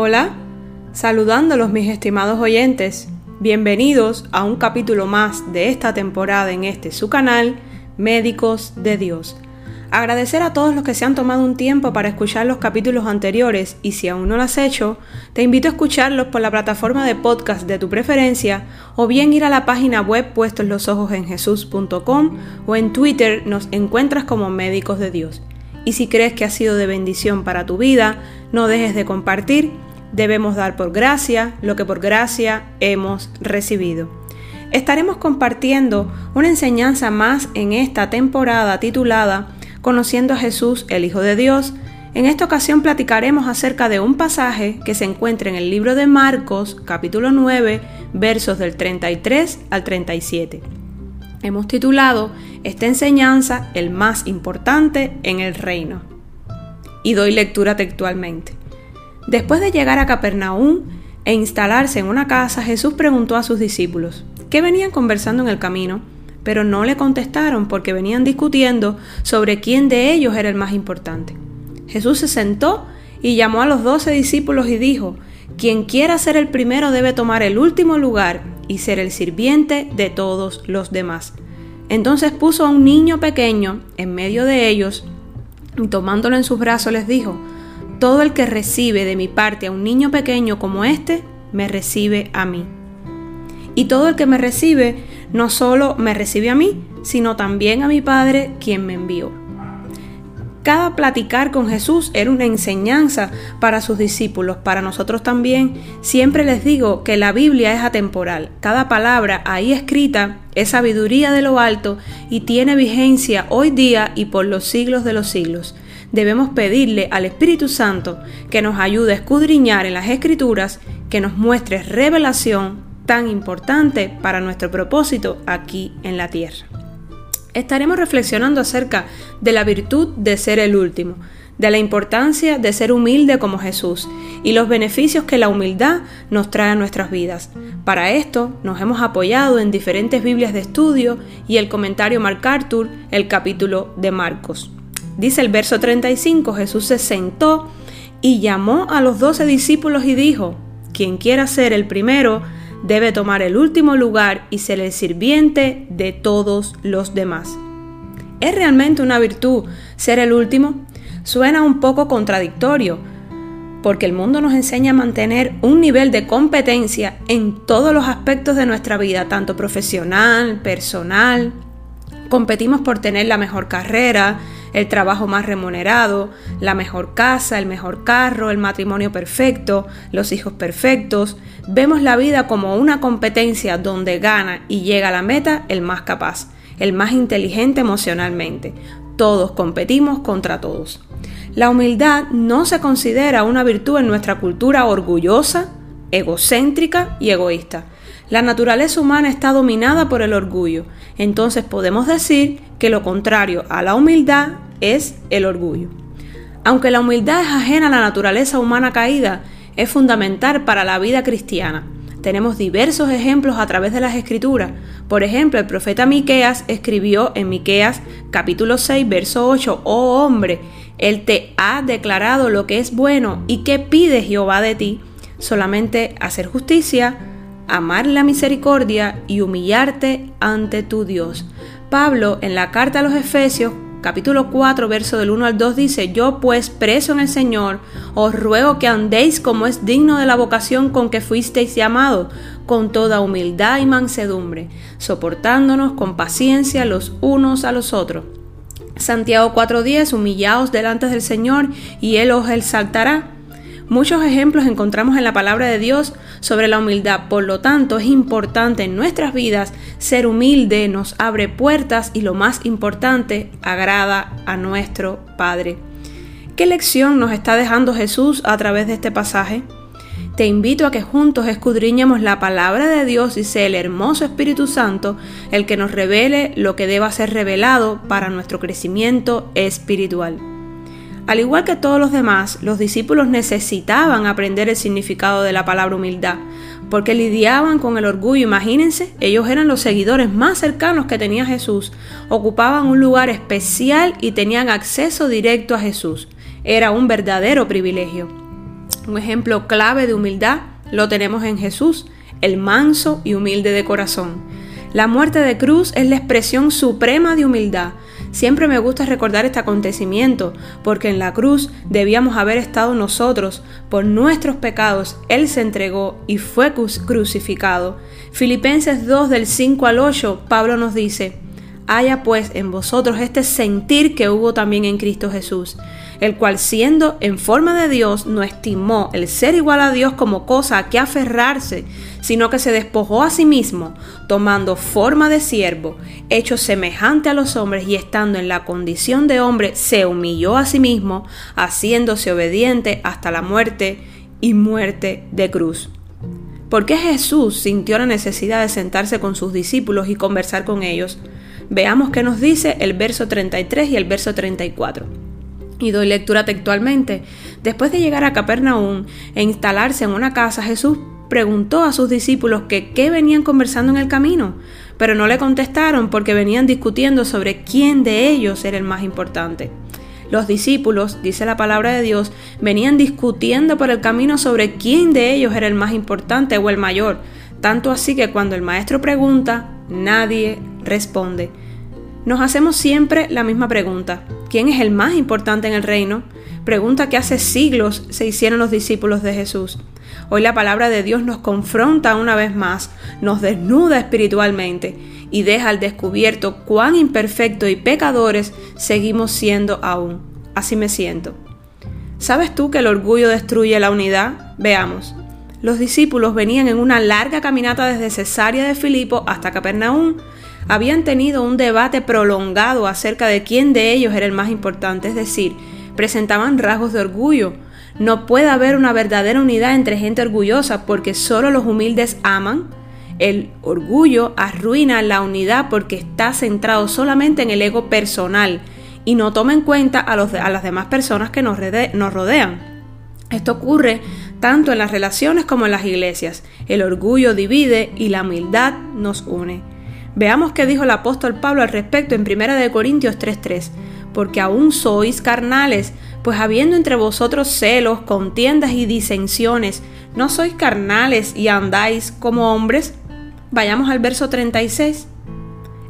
Hola, saludándolos mis estimados oyentes. Bienvenidos a un capítulo más de esta temporada en este su canal, Médicos de Dios. Agradecer a todos los que se han tomado un tiempo para escuchar los capítulos anteriores y si aún no lo has hecho, te invito a escucharlos por la plataforma de podcast de tu preferencia o bien ir a la página web puestos en o en Twitter nos encuentras como Médicos de Dios. Y si crees que ha sido de bendición para tu vida, no dejes de compartir. Debemos dar por gracia lo que por gracia hemos recibido. Estaremos compartiendo una enseñanza más en esta temporada titulada Conociendo a Jesús, el Hijo de Dios. En esta ocasión platicaremos acerca de un pasaje que se encuentra en el libro de Marcos, capítulo 9, versos del 33 al 37. Hemos titulado esta enseñanza el más importante en el reino. Y doy lectura textualmente. Después de llegar a Capernaum e instalarse en una casa, Jesús preguntó a sus discípulos, que venían conversando en el camino, pero no le contestaron porque venían discutiendo sobre quién de ellos era el más importante. Jesús se sentó y llamó a los doce discípulos y dijo, quien quiera ser el primero debe tomar el último lugar y ser el sirviente de todos los demás. Entonces puso a un niño pequeño en medio de ellos y tomándolo en sus brazos les dijo, Todo el que recibe de mi parte a un niño pequeño como este, me recibe a mí. Y todo el que me recibe, no solo me recibe a mí, sino también a mi Padre quien me envió. Cada platicar con Jesús era una enseñanza para sus discípulos, para nosotros también. Siempre les digo que la Biblia es atemporal. Cada palabra ahí escrita es sabiduría de lo alto y tiene vigencia hoy día y por los siglos de los siglos. Debemos pedirle al Espíritu Santo que nos ayude a escudriñar en las Escrituras, que nos muestre revelación tan importante para nuestro propósito aquí en la tierra estaremos reflexionando acerca de la virtud de ser el último, de la importancia de ser humilde como Jesús y los beneficios que la humildad nos trae a nuestras vidas. Para esto nos hemos apoyado en diferentes Biblias de estudio y el comentario MacArthur, el capítulo de Marcos. Dice el verso 35, Jesús se sentó y llamó a los doce discípulos y dijo, quien quiera ser el primero, debe tomar el último lugar y ser el sirviente de todos los demás. ¿Es realmente una virtud ser el último? Suena un poco contradictorio, porque el mundo nos enseña a mantener un nivel de competencia en todos los aspectos de nuestra vida, tanto profesional, personal. Competimos por tener la mejor carrera, el trabajo más remunerado, la mejor casa, el mejor carro, el matrimonio perfecto, los hijos perfectos. Vemos la vida como una competencia donde gana y llega a la meta el más capaz, el más inteligente emocionalmente. Todos competimos contra todos. La humildad no se considera una virtud en nuestra cultura orgullosa, egocéntrica y egoísta. La naturaleza humana está dominada por el orgullo, entonces podemos decir que lo contrario a la humildad es el orgullo. Aunque la humildad es ajena a la naturaleza humana caída, es fundamental para la vida cristiana. Tenemos diversos ejemplos a través de las escrituras. Por ejemplo, el profeta Miqueas escribió en Miqueas capítulo 6, verso 8, "Oh hombre, él te ha declarado lo que es bueno y qué pide Jehová de ti, solamente hacer justicia, amar la misericordia y humillarte ante tu Dios." Pablo en la carta a los Efesios capítulo 4, verso del 1 al 2 dice, Yo pues preso en el Señor, os ruego que andéis como es digno de la vocación con que fuisteis llamados, con toda humildad y mansedumbre, soportándonos con paciencia los unos a los otros. Santiago 4:10, humillaos delante del Señor y Él os exaltará. Muchos ejemplos encontramos en la palabra de Dios sobre la humildad, por lo tanto es importante en nuestras vidas ser humilde, nos abre puertas y lo más importante, agrada a nuestro Padre. ¿Qué lección nos está dejando Jesús a través de este pasaje? Te invito a que juntos escudriñemos la palabra de Dios y sea el hermoso Espíritu Santo el que nos revele lo que deba ser revelado para nuestro crecimiento espiritual. Al igual que todos los demás, los discípulos necesitaban aprender el significado de la palabra humildad, porque lidiaban con el orgullo. Imagínense, ellos eran los seguidores más cercanos que tenía Jesús, ocupaban un lugar especial y tenían acceso directo a Jesús. Era un verdadero privilegio. Un ejemplo clave de humildad lo tenemos en Jesús, el manso y humilde de corazón. La muerte de cruz es la expresión suprema de humildad. Siempre me gusta recordar este acontecimiento, porque en la cruz debíamos haber estado nosotros. Por nuestros pecados Él se entregó y fue crucificado. Filipenses 2 del 5 al 8, Pablo nos dice, haya pues en vosotros este sentir que hubo también en Cristo Jesús, el cual siendo en forma de Dios no estimó el ser igual a Dios como cosa a que aferrarse, sino que se despojó a sí mismo, tomando forma de siervo, hecho semejante a los hombres y estando en la condición de hombre, se humilló a sí mismo, haciéndose obediente hasta la muerte y muerte de cruz. ¿Por qué Jesús sintió la necesidad de sentarse con sus discípulos y conversar con ellos? Veamos qué nos dice el verso 33 y el verso 34. Y doy lectura textualmente. Después de llegar a Capernaum e instalarse en una casa, Jesús preguntó a sus discípulos que qué venían conversando en el camino, pero no le contestaron porque venían discutiendo sobre quién de ellos era el más importante. Los discípulos, dice la palabra de Dios, venían discutiendo por el camino sobre quién de ellos era el más importante o el mayor, tanto así que cuando el maestro pregunta, nadie responde. Nos hacemos siempre la misma pregunta. ¿Quién es el más importante en el reino? Pregunta que hace siglos se hicieron los discípulos de Jesús. Hoy la palabra de Dios nos confronta una vez más, nos desnuda espiritualmente y deja al descubierto cuán imperfectos y pecadores seguimos siendo aún. Así me siento. ¿Sabes tú que el orgullo destruye la unidad? Veamos. Los discípulos venían en una larga caminata desde Cesarea de Filipo hasta Capernaum habían tenido un debate prolongado acerca de quién de ellos era el más importante, es decir, presentaban rasgos de orgullo. No puede haber una verdadera unidad entre gente orgullosa porque solo los humildes aman. El orgullo arruina la unidad porque está centrado solamente en el ego personal y no toma en cuenta a, las demás personas que nos, rodean. Esto ocurre tanto en las relaciones como en las iglesias. El orgullo divide y la humildad nos une. Veamos qué dijo el apóstol Pablo al respecto en 1 Corintios 3:3, porque aún sois carnales, pues habiendo entre vosotros celos, contiendas y disensiones, ¿no sois carnales y andáis como hombres? Vayamos al verso 36.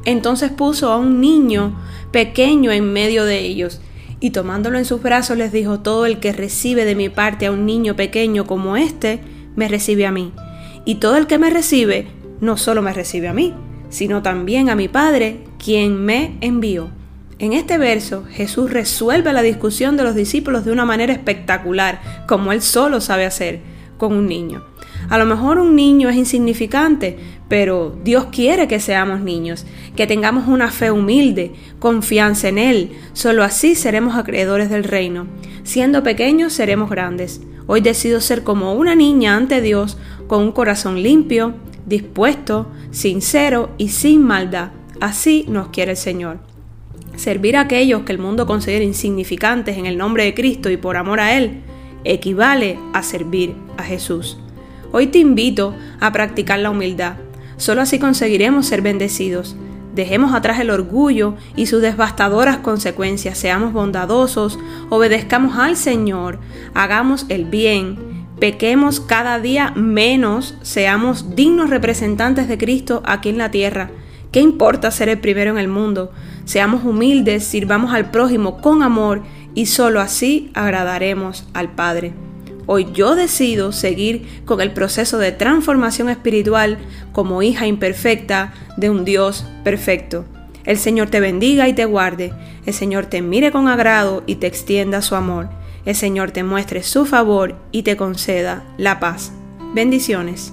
Entonces puso a un niño pequeño en medio de ellos, y tomándolo en sus brazos les dijo, todo el que recibe de mi parte a un niño pequeño como este, me recibe a mí. Y todo el que me recibe, no solo me recibe a mí, sino también a mi Padre, quien me envió. En este verso, Jesús resuelve la discusión de los discípulos de una manera espectacular, como él solo sabe hacer, con un niño. A lo mejor un niño es insignificante, pero Dios quiere que seamos niños, que tengamos una fe humilde, confianza en Él. Solo así seremos acreedores del reino. Siendo pequeños seremos grandes. Hoy decido ser como una niña ante Dios, con un corazón limpio, dispuesto, sincero y sin maldad. Así nos quiere el Señor. Servir a aquellos que el mundo considera insignificantes en el nombre de Cristo y por amor a Él equivale a servir a Jesús. Hoy te invito a practicar la humildad. Solo así conseguiremos ser bendecidos. Dejemos atrás el orgullo y sus devastadoras consecuencias. Seamos bondadosos, obedezcamos al Señor, hagamos el bien, pequemos cada día menos, seamos dignos representantes de Cristo aquí en la tierra. ¿Qué importa ser el primero en el mundo? Seamos humildes, sirvamos al prójimo con amor y solo así agradaremos al Padre. Hoy yo decido seguir con el proceso de transformación espiritual como hija imperfecta de un Dios perfecto. El Señor te bendiga y te guarde. El Señor te mire con agrado y te extienda su amor el Señor te muestre su favor y te conceda la paz. Bendiciones.